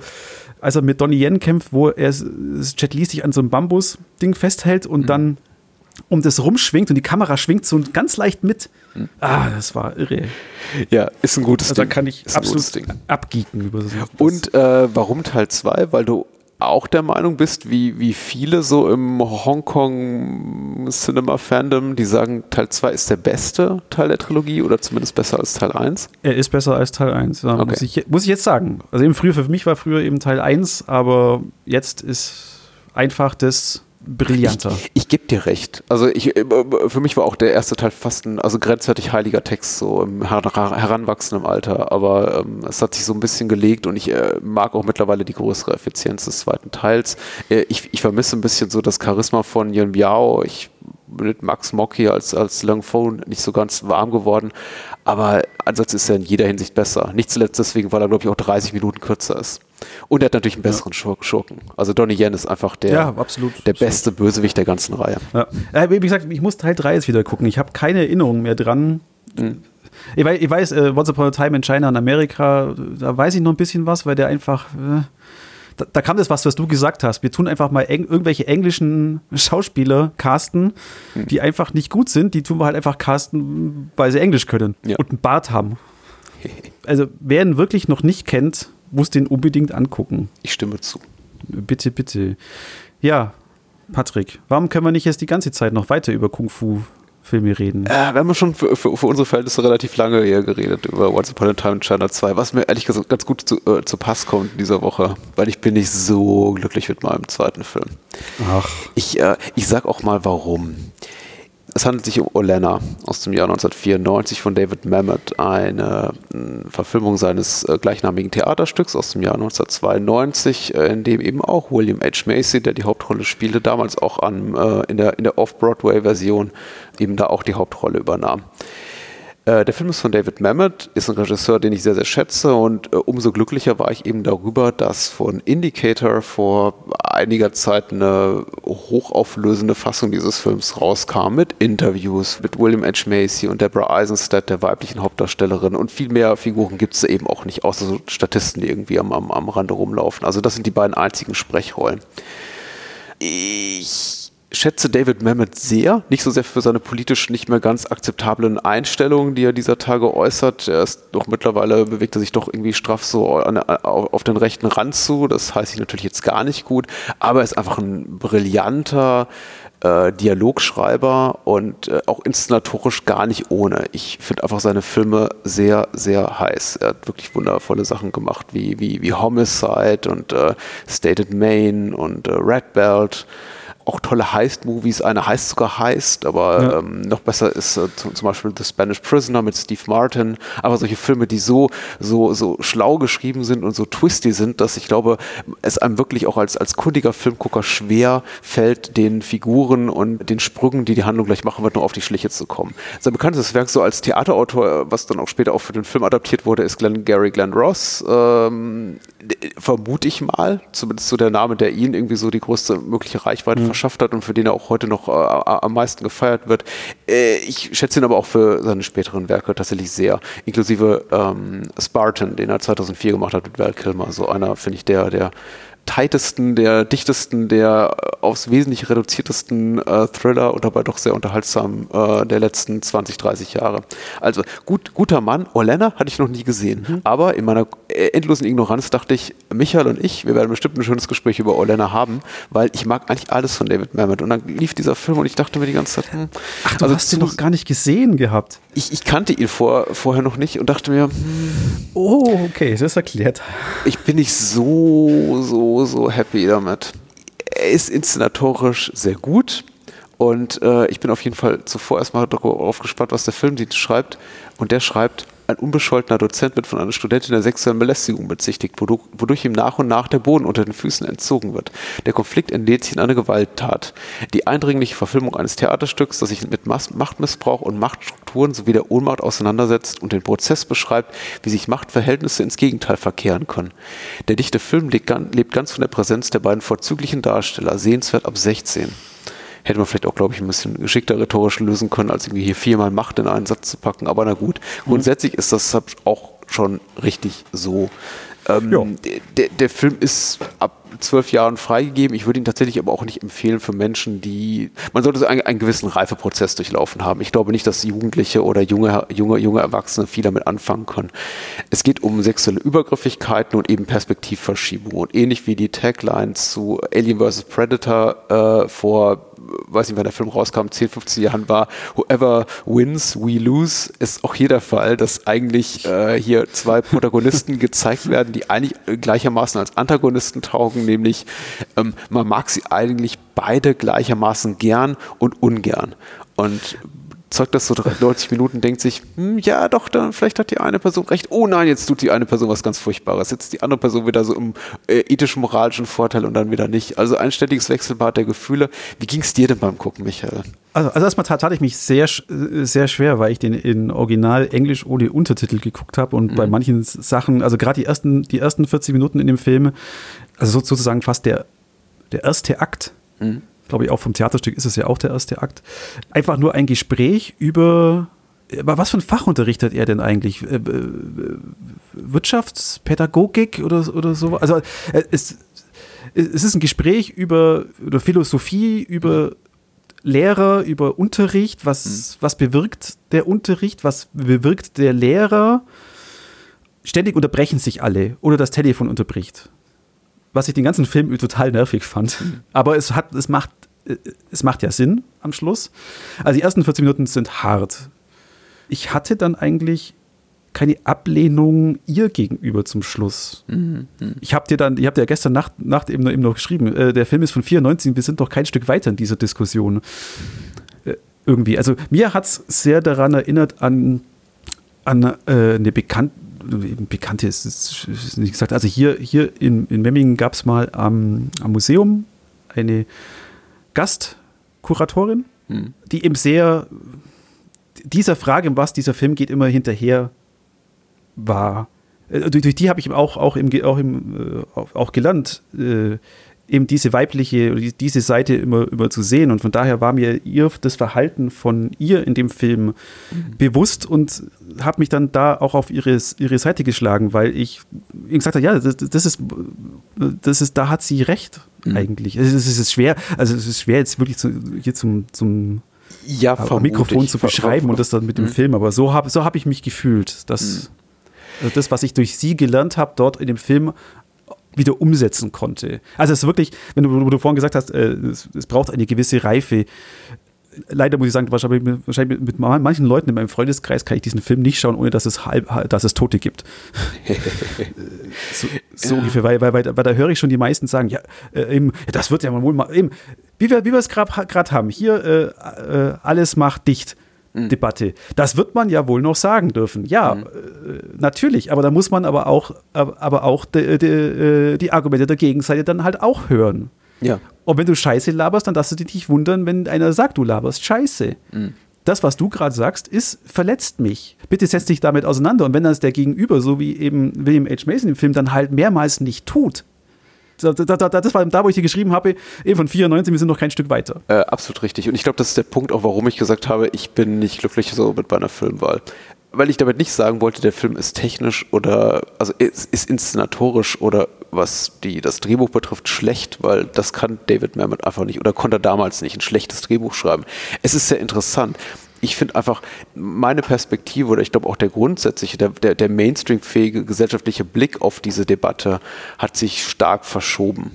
als er mit Donnie Yen kämpft, wo er Jet Li sich an so einem Bambus-Ding festhält und mhm. dann um das rumschwingt und die Kamera schwingt so ganz leicht mit. Ah, das war irre. Ja, ist ein gutes also Ding. Da kann ich ist absolut abgeeken über das. Und äh, warum Teil 2? Weil du auch der Meinung bist, wie, wie viele so im Hongkong Cinema Fandom, die sagen, Teil 2 ist der beste Teil der Trilogie oder zumindest besser als Teil 1? Er ist besser als Teil 1, ja, okay. muss, ich, muss ich jetzt sagen. Also eben früher, für mich war früher eben Teil 1, aber jetzt ist einfach das brillanter. Ich, ich gebe dir recht. Also ich, äh, für mich war auch der erste Teil fast ein also grenzwertig heiliger Text so im heranwachsenden Alter, aber ähm, es hat sich so ein bisschen gelegt und ich äh, mag auch mittlerweile die größere Effizienz des zweiten Teils. Äh, ich, ich vermisse ein bisschen so das Charisma von Yun Biao. Ich mit Max Mock als, als Lang Phone nicht so ganz warm geworden, aber ansonsten ist er in jeder Hinsicht besser. Nicht zuletzt deswegen, weil er glaube ich auch 30 Minuten kürzer ist. Und er hat natürlich einen besseren ja. Schurken. Also Donnie Yen ist einfach der, ja, absolut. der beste Bösewicht der ganzen Reihe. Ja. Wie gesagt, ich muss Teil 3 jetzt wieder gucken. Ich habe keine Erinnerung mehr dran. Mhm. Ich weiß, ich weiß äh, Once Upon a Time in China in Amerika, da weiß ich noch ein bisschen was, weil der einfach. Äh, da, da, kam das was, was du gesagt hast. Wir tun einfach mal eng, irgendwelche englischen Schauspieler casten, mhm. die einfach nicht gut sind. Die tun wir halt einfach casten, weil sie Englisch können ja. und einen Bart haben. (laughs) Also, wer ihn wirklich noch nicht kennt, muss den unbedingt angucken. Ich stimme zu. Bitte, bitte. Ja, Patrick, warum können wir nicht jetzt die ganze Zeit noch weiter über Kung Fu Filme reden. Äh, wir haben schon für, für, für, unsere Verhältnisse relativ lange hier geredet über Once Upon a Time in China 2, was mir ehrlich gesagt ganz gut zu, äh, zu Pass kommt in dieser Woche, weil ich bin nicht so glücklich mit meinem zweiten Film. Ach. Ich, äh, ich sag auch mal warum. Es handelt sich um Olena aus dem Jahr 1994 von David Mamet, eine äh, Verfilmung seines äh, gleichnamigen Theaterstücks aus dem Jahr 1992, äh, in dem eben auch William H. Macy, der die Hauptrolle spielte, damals auch an, in der, in der Off-Broadway-Version eben da auch die Hauptrolle übernahm. Äh, der Film ist von David Mamet, ist ein Regisseur, den ich sehr, sehr schätze und äh, umso glücklicher war ich eben darüber, dass von Indicator vor einiger Zeit eine hochauflösende Fassung dieses Films rauskam mit Interviews mit William H. Macy und Deborah Eisenstadt, der weiblichen Hauptdarstellerin und viel mehr Figuren gibt es eben auch nicht, außer so Statisten, die irgendwie am, am, am Rande rumlaufen. Also das sind die beiden einzigen Sprechrollen. Ich schätze David Mamet sehr, nicht so sehr für seine politisch nicht mehr ganz akzeptablen Einstellungen, die er dieser Tage äußert. Er ist doch mittlerweile bewegt er sich doch irgendwie straff so an, auf den rechten Rand zu. Das heißt ich natürlich jetzt gar nicht gut, aber er ist einfach ein brillanter äh, Dialogschreiber und äh, auch inszenatorisch gar nicht ohne. Ich finde einfach seine Filme sehr, sehr heiß. Er hat wirklich wundervolle Sachen gemacht, wie, wie, wie Homicide und äh, Stated Main und äh, Red Belt auch tolle Heist-Movies. Eine heißt sogar Heist, aber ja. ähm, noch besser ist äh, zum, zum, Beispiel The Spanish Prisoner mit Steve Martin. Aber solche Filme, die so, so, so schlau geschrieben sind und so twisty sind, dass ich glaube, es einem wirklich auch als, als kundiger Filmgucker schwer fällt, den Figuren und den Sprüngen, die die Handlung gleich machen wird, nur auf die Schliche zu kommen. Sein bekanntestes Werk so als Theaterautor, äh, was dann auch später auch für den Film adaptiert wurde, ist Glenn Gary Glenn Ross. Ähm, vermute ich mal, zumindest so der Name, der ihn irgendwie so die größte mögliche Reichweite mhm verschafft hat und für den er auch heute noch äh, am meisten gefeiert wird. Äh, ich schätze ihn aber auch für seine späteren Werke tatsächlich sehr, inklusive ähm, Spartan, den er 2004 gemacht hat mit Val Kilmer. So einer, finde ich, der, der tightesten, der dichtesten, der aufs Wesentliche reduziertesten äh, Thriller und dabei doch sehr unterhaltsam äh, der letzten 20, 30 Jahre. Also gut, guter Mann. Orlena hatte ich noch nie gesehen. Mhm. Aber in meiner äh, endlosen Ignoranz dachte ich, Michael und ich, wir werden bestimmt ein schönes Gespräch über Orlena haben, weil ich mag eigentlich alles von David Mamet. Und dann lief dieser Film und ich dachte mir die ganze Zeit, hm, Ach, du also hast ihn noch gar nicht gesehen gehabt. Ich, ich kannte ihn vor, vorher noch nicht und dachte mir, hm, oh, okay, das erklärt. Ich bin nicht so, so so, happy damit. Er ist inszenatorisch sehr gut und äh, ich bin auf jeden Fall zuvor erstmal darauf gespannt, was der Filmdienst schreibt. Und der schreibt, ein unbescholtener Dozent wird von einer Studentin der sexuellen Belästigung bezichtigt, wodurch ihm nach und nach der Boden unter den Füßen entzogen wird. Der Konflikt entlädt sich in eine Gewalttat. Die eindringliche Verfilmung eines Theaterstücks, das sich mit Machtmissbrauch und Machtstrukturen sowie der Ohnmacht auseinandersetzt und den Prozess beschreibt, wie sich Machtverhältnisse ins Gegenteil verkehren können. Der dichte Film lebt ganz von der Präsenz der beiden vorzüglichen Darsteller, sehenswert ab 16 hätte man vielleicht auch, glaube ich, ein bisschen geschickter rhetorisch lösen können, als irgendwie hier viermal Macht in einen Satz zu packen. Aber na gut, mhm. grundsätzlich ist das auch schon richtig so. Ähm, der, der Film ist ab zwölf Jahren freigegeben. Ich würde ihn tatsächlich aber auch nicht empfehlen für Menschen, die. Man sollte so einen, einen, gewissen Reifeprozess durchlaufen haben. Ich glaube nicht, dass Jugendliche oder junge, junge, junge Erwachsene viel damit anfangen können. Es geht um sexuelle Übergriffigkeiten und eben Perspektivverschiebung. Und ähnlich wie die Taglines zu Alien vs. Predator äh, vor weiß nicht, wann der Film rauskam, 10, 15 Jahren war, whoever wins, we lose, ist auch hier der Fall, dass eigentlich äh, hier zwei Protagonisten (laughs) gezeigt werden, die eigentlich gleichermaßen als Antagonisten taugen, nämlich ähm, man mag sie eigentlich beide gleichermaßen gern und ungern. Und zeugt das so 90 Minuten, denkt sich, hm, ja doch, dann vielleicht hat die eine Person recht. Oh nein, jetzt tut die eine Person was ganz Furchtbares. Jetzt die andere Person wieder so im äh, ethisch-moralischen Vorteil und dann wieder nicht. Also ein ständiges Wechselbad der Gefühle. Wie ging es dir denn beim Gucken, Michael? Also, also erstmal tat, tat ich mich sehr, sehr schwer, weil ich den in Original Englisch ohne Untertitel geguckt habe und mhm. bei manchen Sachen, also gerade die ersten, die ersten 40 Minuten in dem Film, also sozusagen fast der, der erste Akt, mhm glaube ich, auch vom Theaterstück ist es ja auch der erste Akt. Einfach nur ein Gespräch über aber was für ein Fach unterrichtet er denn eigentlich? Äh, Wirtschaftspädagogik oder, oder so? Also äh, es, es ist ein Gespräch über, über Philosophie, über Lehrer, über Unterricht. Was, mhm. was bewirkt der Unterricht? Was bewirkt der Lehrer? Ständig unterbrechen sich alle oder das Telefon unterbricht was ich den ganzen Film total nervig fand. Mhm. Aber es hat, es macht, es macht ja Sinn am Schluss. Also die ersten 40 Minuten sind hart. Ich hatte dann eigentlich keine Ablehnung ihr gegenüber zum Schluss. Mhm. Ich habe dir dann, ihr habt ja gestern Nacht, Nacht eben, eben noch geschrieben, äh, der Film ist von 94, wir sind doch kein Stück weiter in dieser Diskussion. Äh, irgendwie. Also mir hat es sehr daran erinnert an, an äh, eine bekannte bekannte ist, ist, ist nicht gesagt. Also hier, hier in, in Memmingen gab es mal am, am, Museum eine Gastkuratorin, hm. die eben sehr dieser Frage, was dieser Film geht, immer hinterher war. Äh, durch, durch, die habe ich auch, auch, im, auch, im, äh, auch gelernt, äh, eben diese weibliche, diese Seite immer, immer zu sehen. Und von daher war mir ihr das Verhalten von ihr in dem Film mhm. bewusst und habe mich dann da auch auf ihre, ihre Seite geschlagen, weil ich gesagt habe, ja, das, das, ist, das ist, da hat sie recht mhm. eigentlich. Es ist, es ist schwer, also es ist schwer jetzt wirklich zu, hier zum, zum ja, Mikrofon zu beschreiben und das dann mit dem mhm. Film, aber so habe so hab ich mich gefühlt, dass mhm. also das, was ich durch sie gelernt habe, dort in dem Film wieder umsetzen konnte. Also es ist wirklich, wenn du, du vorhin gesagt hast, äh, es, es, braucht eine gewisse Reife. Leider muss ich sagen, wahrscheinlich, wahrscheinlich mit manchen Leuten in meinem Freundeskreis kann ich diesen Film nicht schauen, ohne dass es halb, dass es Tote gibt. (laughs) so, so ja. ungefähr, weil, weil, weil, weil, da höre ich schon die meisten sagen, ja, äh, eben, das wird ja wohl mal, eben, wie wir, wie wir es gerade haben, hier äh, äh, alles macht dicht. Mhm. Debatte. Das wird man ja wohl noch sagen dürfen. Ja, mhm. äh, natürlich, aber da muss man aber auch, aber auch die, die, äh, die, Argumente der Gegenseite dann halt auch hören. Ja. Und wenn du Scheiße laberst, dann darfst du dich nicht wundern, wenn einer sagt, du laberst Scheiße. Mhm. Das, was du gerade sagst, ist, verletzt mich. Bitte setz dich damit auseinander. Und wenn das der Gegenüber, so wie eben William H. Mason im Film, dann halt mehrmals nicht tut, da, da, das war da, wo ich dir geschrieben habe, eben von 94, wir sind noch kein Stück weiter. Äh, absolut richtig. Und ich glaube, das ist der Punkt auch, warum ich gesagt habe, ich bin nicht glücklich so mit meiner Filmwahl weil ich damit nicht sagen wollte, der Film ist technisch oder also ist, ist inszenatorisch oder was die, das Drehbuch betrifft schlecht, weil das kann David Mamet einfach nicht oder konnte damals nicht ein schlechtes Drehbuch schreiben. Es ist sehr interessant. Ich finde einfach meine Perspektive oder ich glaube auch der grundsätzliche, der, der, der Mainstream-fähige gesellschaftliche Blick auf diese Debatte hat sich stark verschoben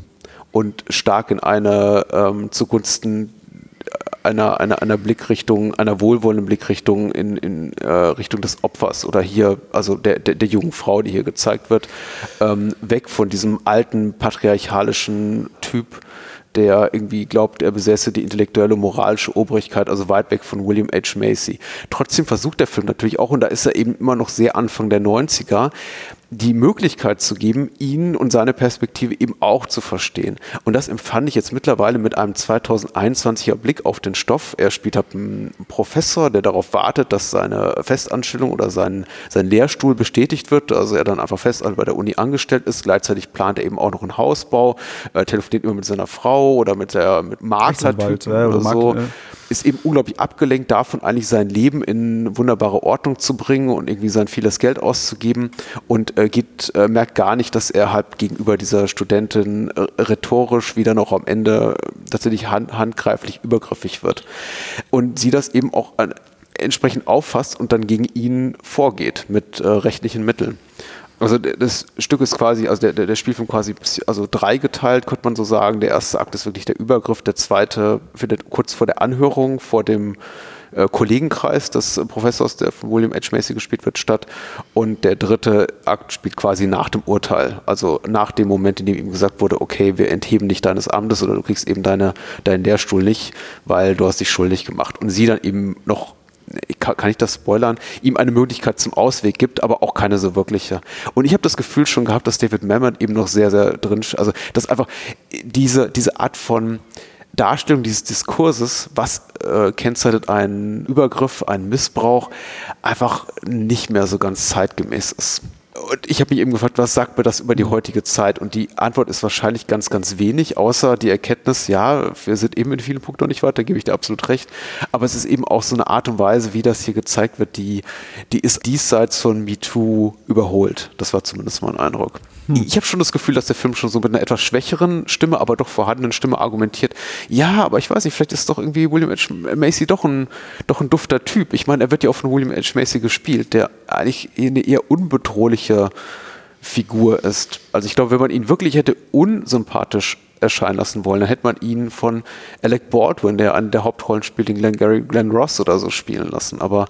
und stark in eine ähm, zugunsten einer, einer, einer Blickrichtung, einer wohlwollenden Blickrichtung in, in äh, Richtung des Opfers oder hier, also der, der, der jungen Frau, die hier gezeigt wird, ähm, weg von diesem alten patriarchalischen Typ, der irgendwie glaubt, er besäße die intellektuelle, moralische Obrigkeit, also weit weg von William H. Macy. Trotzdem versucht der Film natürlich auch, und da ist er eben immer noch sehr Anfang der 90er, die Möglichkeit zu geben, ihn und seine Perspektive eben auch zu verstehen. Und das empfand ich jetzt mittlerweile mit einem 2021er Blick auf den Stoff. Er spielt halt einen Professor, der darauf wartet, dass seine Festanstellung oder sein, sein Lehrstuhl bestätigt wird. Also er dann einfach fest bei der Uni angestellt ist. Gleichzeitig plant er eben auch noch einen Hausbau, äh, telefoniert immer mit seiner Frau oder mit der mit Makler äh, oder, oder so. Markt, ist eben unglaublich abgelenkt davon, eigentlich sein Leben in wunderbare Ordnung zu bringen und irgendwie sein vieles Geld auszugeben und äh, geht, äh, merkt gar nicht, dass er halt gegenüber dieser Studentin äh, rhetorisch wieder noch am Ende tatsächlich hand, handgreiflich übergriffig wird. Und sie das eben auch entsprechend auffasst und dann gegen ihn vorgeht mit äh, rechtlichen Mitteln. Also das Stück ist quasi, also der, der, der Spielfilm quasi also dreigeteilt, könnte man so sagen. Der erste Akt ist wirklich der Übergriff, der zweite findet kurz vor der Anhörung, vor dem äh, Kollegenkreis des Professors, der von William H. Macy gespielt wird, statt. Und der dritte Akt spielt quasi nach dem Urteil, also nach dem Moment, in dem ihm gesagt wurde, okay, wir entheben dich deines Amtes oder du kriegst eben deine, deinen Lehrstuhl nicht, weil du hast dich schuldig gemacht. Und sie dann eben noch kann ich das spoilern, ihm eine Möglichkeit zum Ausweg gibt, aber auch keine so wirkliche. Und ich habe das Gefühl schon gehabt, dass David Mamet eben noch sehr, sehr drin, also dass einfach diese, diese Art von Darstellung dieses Diskurses, was äh, kennzeichnet einen Übergriff, einen Missbrauch, einfach nicht mehr so ganz zeitgemäß ist und ich habe mich eben gefragt, was sagt mir das über die heutige Zeit? Und die Antwort ist wahrscheinlich ganz, ganz wenig, außer die Erkenntnis, ja, wir sind eben in vielen Punkten noch nicht weiter, gebe ich dir absolut recht. Aber es ist eben auch so eine Art und Weise, wie das hier gezeigt wird, die, die ist diesseits von MeToo überholt. Das war zumindest mein Eindruck. Hm. Ich habe schon das Gefühl, dass der Film schon so mit einer etwas schwächeren Stimme, aber doch vorhandenen Stimme argumentiert. Ja, aber ich weiß nicht, vielleicht ist doch irgendwie William H. Macy doch ein, doch ein dufter Typ. Ich meine, er wird ja auch von William H. Macy gespielt, der eigentlich eine eher unbedrohliche Figur ist. Also ich glaube, wenn man ihn wirklich hätte unsympathisch erscheinen lassen wollen. Dann hätte man ihn von Alec Baldwin, der eine der Hauptrollen spielt, den Glenn, Gary, Glenn Ross oder so spielen lassen. Aber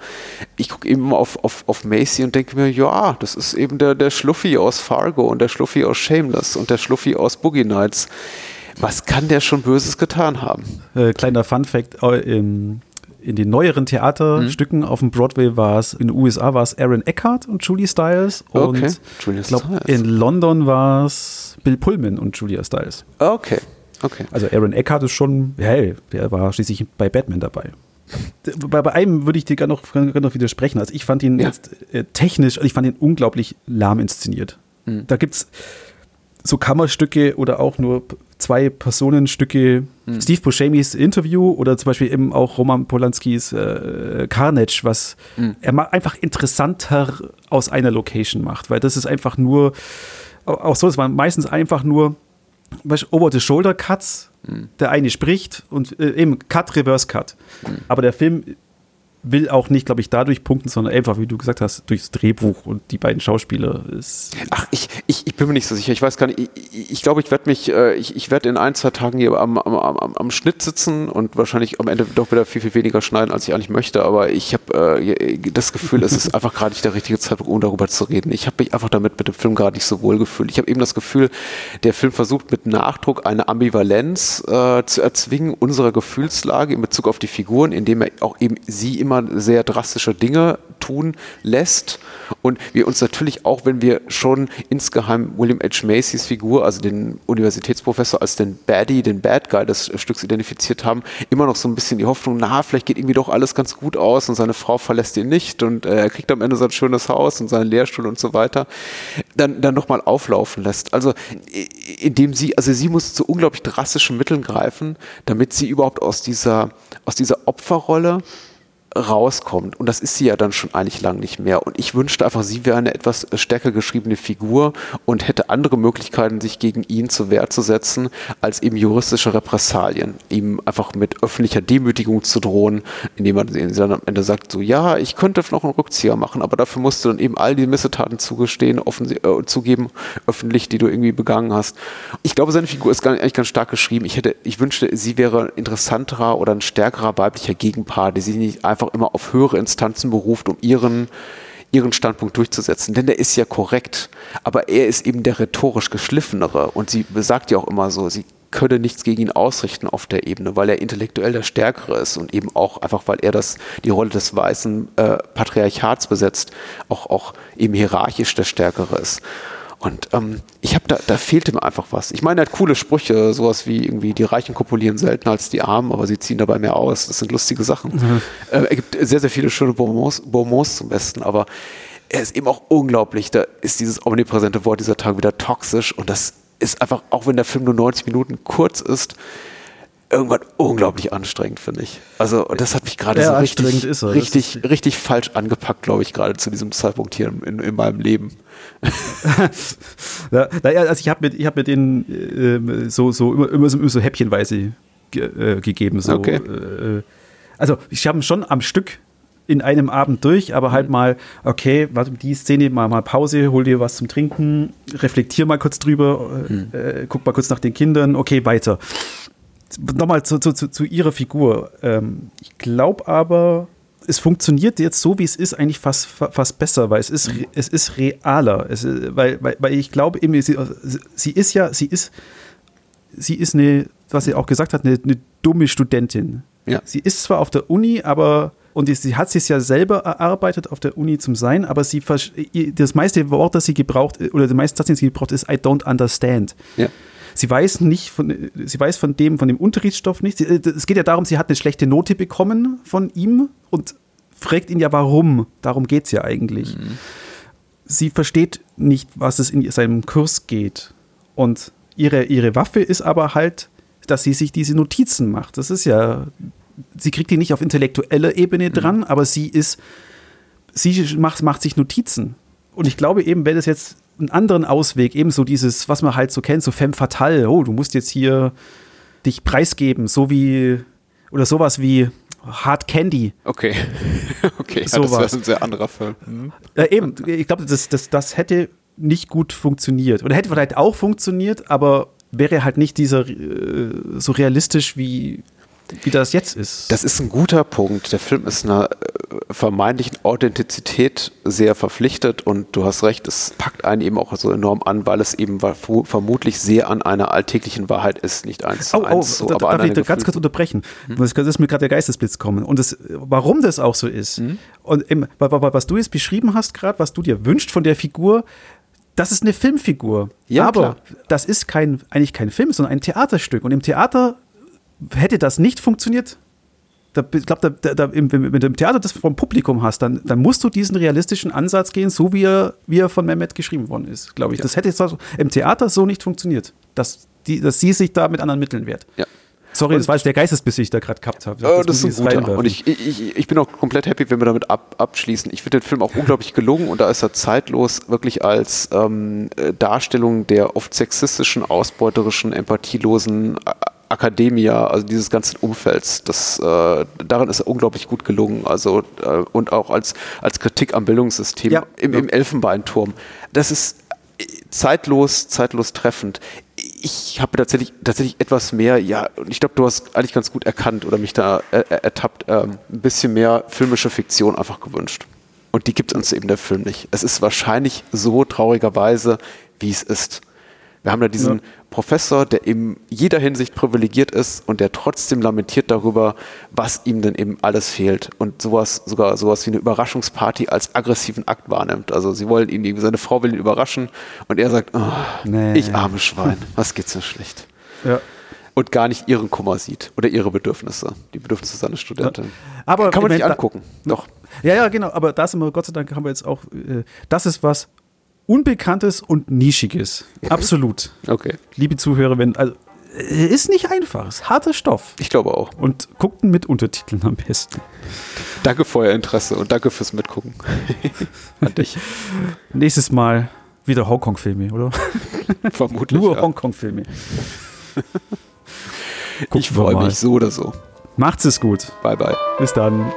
ich gucke eben auf, auf, auf Macy und denke mir, ja, das ist eben der, der Schluffi aus Fargo und der Schluffi aus Shameless und der Schluffi aus Boogie Nights. Was kann der schon Böses getan haben? Äh, kleiner Fun Fact, äh, in den neueren Theaterstücken mhm. auf dem Broadway war es, in den USA war es Aaron Eckhart und Julie Stiles. Und okay. Julia ich glaube, in London war es Bill Pullman und Julia Stiles. Okay. Okay. Also Aaron Eckhart ist schon, hey, der war schließlich bei Batman dabei. Bei, bei einem würde ich dir gerne noch, gerne noch widersprechen. Also ich fand ihn ja. jetzt äh, technisch, ich fand ihn unglaublich lahm inszeniert. Mhm. Da gibt es so Kammerstücke oder auch nur zwei Personenstücke. Mhm. Steve Buscemi's Interview oder zum Beispiel eben auch Roman Polanskis äh, Carnage, was mhm. er einfach interessanter aus einer Location macht, weil das ist einfach nur auch so, es waren meistens einfach nur Over-the-Shoulder-Cuts. Mhm. Der eine spricht und äh, eben Cut, Reverse Cut. Mhm. Aber der Film will auch nicht, glaube ich, dadurch punkten, sondern einfach, wie du gesagt hast, durchs Drehbuch und die beiden Schauspieler. Ist Ach, ich, ich, ich bin mir nicht so sicher. Ich weiß gar nicht. Ich glaube, ich, glaub, ich werde mich, äh, ich, ich werde in ein, zwei Tagen hier am, am, am, am Schnitt sitzen und wahrscheinlich am Ende doch wieder viel, viel weniger schneiden, als ich eigentlich möchte. Aber ich habe äh, das Gefühl, es ist einfach gerade nicht der richtige Zeitpunkt, um darüber zu reden. Ich habe mich einfach damit mit dem Film gerade nicht so wohl gefühlt. Ich habe eben das Gefühl, der Film versucht mit Nachdruck eine Ambivalenz äh, zu erzwingen unserer Gefühlslage in Bezug auf die Figuren, indem er auch eben sie immer immer sehr drastische Dinge tun lässt und wir uns natürlich auch, wenn wir schon insgeheim William H. Macys Figur, also den Universitätsprofessor als den Baddie, den Bad Guy des Stücks identifiziert haben, immer noch so ein bisschen die Hoffnung, na, vielleicht geht irgendwie doch alles ganz gut aus und seine Frau verlässt ihn nicht und äh, er kriegt am Ende sein schönes Haus und seinen Lehrstuhl und so weiter, dann, dann nochmal auflaufen lässt. Also indem sie, also sie muss zu unglaublich drastischen Mitteln greifen, damit sie überhaupt aus dieser, aus dieser Opferrolle rauskommt. Und das ist sie ja dann schon eigentlich lang nicht mehr. Und ich wünschte einfach, sie wäre eine etwas stärker geschriebene Figur und hätte andere Möglichkeiten, sich gegen ihn zur Wehr zu setzen, als eben juristische Repressalien. Ihm einfach mit öffentlicher Demütigung zu drohen, indem man dann am Ende sagt, so, ja, ich könnte noch einen Rückzieher machen, aber dafür musst du dann eben all die Missetaten zugestehen, offen, äh, zugeben, öffentlich, die du irgendwie begangen hast. Ich glaube, seine Figur ist eigentlich ganz stark geschrieben. Ich hätte, ich wünschte, sie wäre ein interessanterer oder ein stärkerer weiblicher Gegenpart, die sie nicht einfach einfach immer auf höhere Instanzen beruft, um ihren, ihren Standpunkt durchzusetzen. Denn der ist ja korrekt, aber er ist eben der rhetorisch geschliffenere. Und sie sagt ja auch immer so, sie könne nichts gegen ihn ausrichten auf der Ebene, weil er intellektuell der Stärkere ist und eben auch einfach, weil er das, die Rolle des weißen äh, Patriarchats besetzt, auch, auch eben hierarchisch der Stärkere ist. Und ähm, ich habe da, da fehlte mir einfach was. Ich meine, er hat coole Sprüche, sowas wie irgendwie die Reichen kopulieren seltener als die Armen, aber sie ziehen dabei mehr aus. Das sind lustige Sachen. Mhm. Äh, er gibt sehr, sehr viele schöne Bonbons, Bonbons zum Besten, aber er ist eben auch unglaublich. Da ist dieses omnipräsente Wort dieser Tag wieder toxisch und das ist einfach, auch wenn der Film nur 90 Minuten kurz ist, irgendwann unglaublich anstrengend, finde ich. Also, und das hat mich gerade ja, so richtig, richtig, richtig falsch angepackt, glaube ich, gerade zu diesem Zeitpunkt hier in, in meinem Leben. (laughs) ja, also ich habe mit, hab mit denen äh, so, so immer, immer, so, immer so häppchenweise ge, äh, gegeben. So. Okay. Äh, also ich habe schon am Stück in einem Abend durch, aber halt mhm. mal, okay, warte, die Szene, mal, mal Pause, hol dir was zum Trinken, reflektier mal kurz drüber, äh, guck mal kurz nach den Kindern, okay, weiter nochmal zu, zu, zu, ihrer Figur. Ähm, ich glaube aber, es funktioniert jetzt so, wie es ist, eigentlich fast, fast besser, weil es ist, es ist realer. Es ist, weil, weil, weil ich glaube eben, sie, sie ist ja, sie ist, sie ist eine, was sie auch gesagt hat, eine, eine dumme Studentin. Ja. Sie ist zwar auf der Uni, aber und sie hat sich ja selber erarbeitet, auf der Uni zum Sein, aber sie das meiste Wort, das sie gebraucht, oder der meiste Satz, den sie gebraucht, ist I don't understand. Ja. Sie weiß nicht von, sie weiß von dem, von dem Unterrichtsstoff nichts. Äh, es geht ja darum, sie hat eine schlechte Note bekommen von ihm und fragt ihn ja, warum. Darum geht es ja eigentlich. Mhm. Sie versteht nicht, was es in seinem Kurs geht. Und ihre, ihre Waffe ist aber halt, dass sie sich diese Notizen macht. Das ist ja, sie kriegt die nicht auf intellektueller Ebene mhm. dran, mhm. aber sie ist, sie macht, macht sich Notizen. Und ich glaube eben, wenn es jetzt einen anderen Ausweg, ebenso dieses, was man halt so kennt, so femme fatale, oh, du musst jetzt hier dich preisgeben, so wie, oder sowas wie Hard Candy. Okay. (laughs) okay, ja, das wäre ein sehr anderer Film. Mhm. Äh, eben, ich glaube, das, das, das hätte nicht gut funktioniert. Oder hätte vielleicht auch funktioniert, aber wäre halt nicht dieser äh, so realistisch wie wie das jetzt ist. Das ist ein guter Punkt. Der Film ist einer äh, vermeintlichen Authentizität sehr verpflichtet und du hast recht, es packt einen eben auch so enorm an, weil es eben vermutlich sehr an einer alltäglichen Wahrheit ist, nicht eins zu oh, eins. Oh, so, da, aber darf ich da ganz kurz unterbrechen? Hm? Das ist mir gerade der Geistesblitz kommen. Und das, warum das auch so ist, hm? und im, was du jetzt beschrieben hast gerade, was du dir wünschst von der Figur, das ist eine Filmfigur. Ja, aber klar. das ist kein, eigentlich kein Film, sondern ein Theaterstück. Und im Theater hätte das nicht funktioniert, da, ich glaube, da, da, wenn du im Theater das vom Publikum hast, dann, dann musst du diesen realistischen Ansatz gehen, so wie er, wie er von Mehmet geschrieben worden ist, glaube ich. Ja. Das hätte jetzt im Theater so nicht funktioniert, dass, die, dass sie sich da mit anderen Mitteln wehrt. Ja. Sorry, und das war jetzt der Geistesbiss, den ich da gerade gehabt habe. Das, das ist ein guter. Und ich, ich, ich bin auch komplett happy, wenn wir damit ab, abschließen. Ich finde den Film auch unglaublich gelungen und da ist er zeitlos wirklich als ähm, Darstellung der oft sexistischen, ausbeuterischen, empathielosen Academia, also dieses ganzen Umfelds, das, äh, daran ist er unglaublich gut gelungen. Also äh, und auch als, als Kritik am Bildungssystem ja. im, im Elfenbeinturm. Das ist zeitlos, zeitlos treffend. Ich habe tatsächlich, tatsächlich etwas mehr, ja, und ich glaube, du hast eigentlich ganz gut erkannt oder mich da äh, ertappt, ähm, ein bisschen mehr filmische Fiktion einfach gewünscht. Und die gibt uns eben der Film nicht. Es ist wahrscheinlich so traurigerweise, wie es ist. Wir haben da diesen Ja. Professor, der in jeder Hinsicht privilegiert ist und der trotzdem lamentiert darüber, was ihm denn eben alles fehlt und sowas, sogar sowas wie eine Überraschungsparty als aggressiven Akt wahrnimmt. Also sie wollen ihn, irgendwie- seine Frau will ihn überraschen und er sagt, oh, Nee. ich arme Schwein, was geht's denn schlecht? Ja. Und gar nicht ihren Kummer sieht oder ihre Bedürfnisse, die Bedürfnisse seiner Studentin. Aber Kann man ich sich mein, da- angucken. Doch. Ja, ja, genau. Aber da sind wir, Gott sei Dank, haben wir jetzt auch, äh, das ist was Unbekanntes und Nischiges. Absolut. Okay. Liebe Zuhörer, wenn, also, äh, ist nicht einfach, ist harter Stoff. Ich glaube auch. Und guckten mit Untertiteln am besten. Danke für euer Interesse und danke fürs Mitgucken. (laughs) An dich. Nächstes Mal wieder Hongkong-Filme, oder? (laughs) Vermutlich. Nur ja. Hongkong-Filme. (laughs) Ich freue mich so oder so. Macht's es gut. Bye, bye. Bis dann.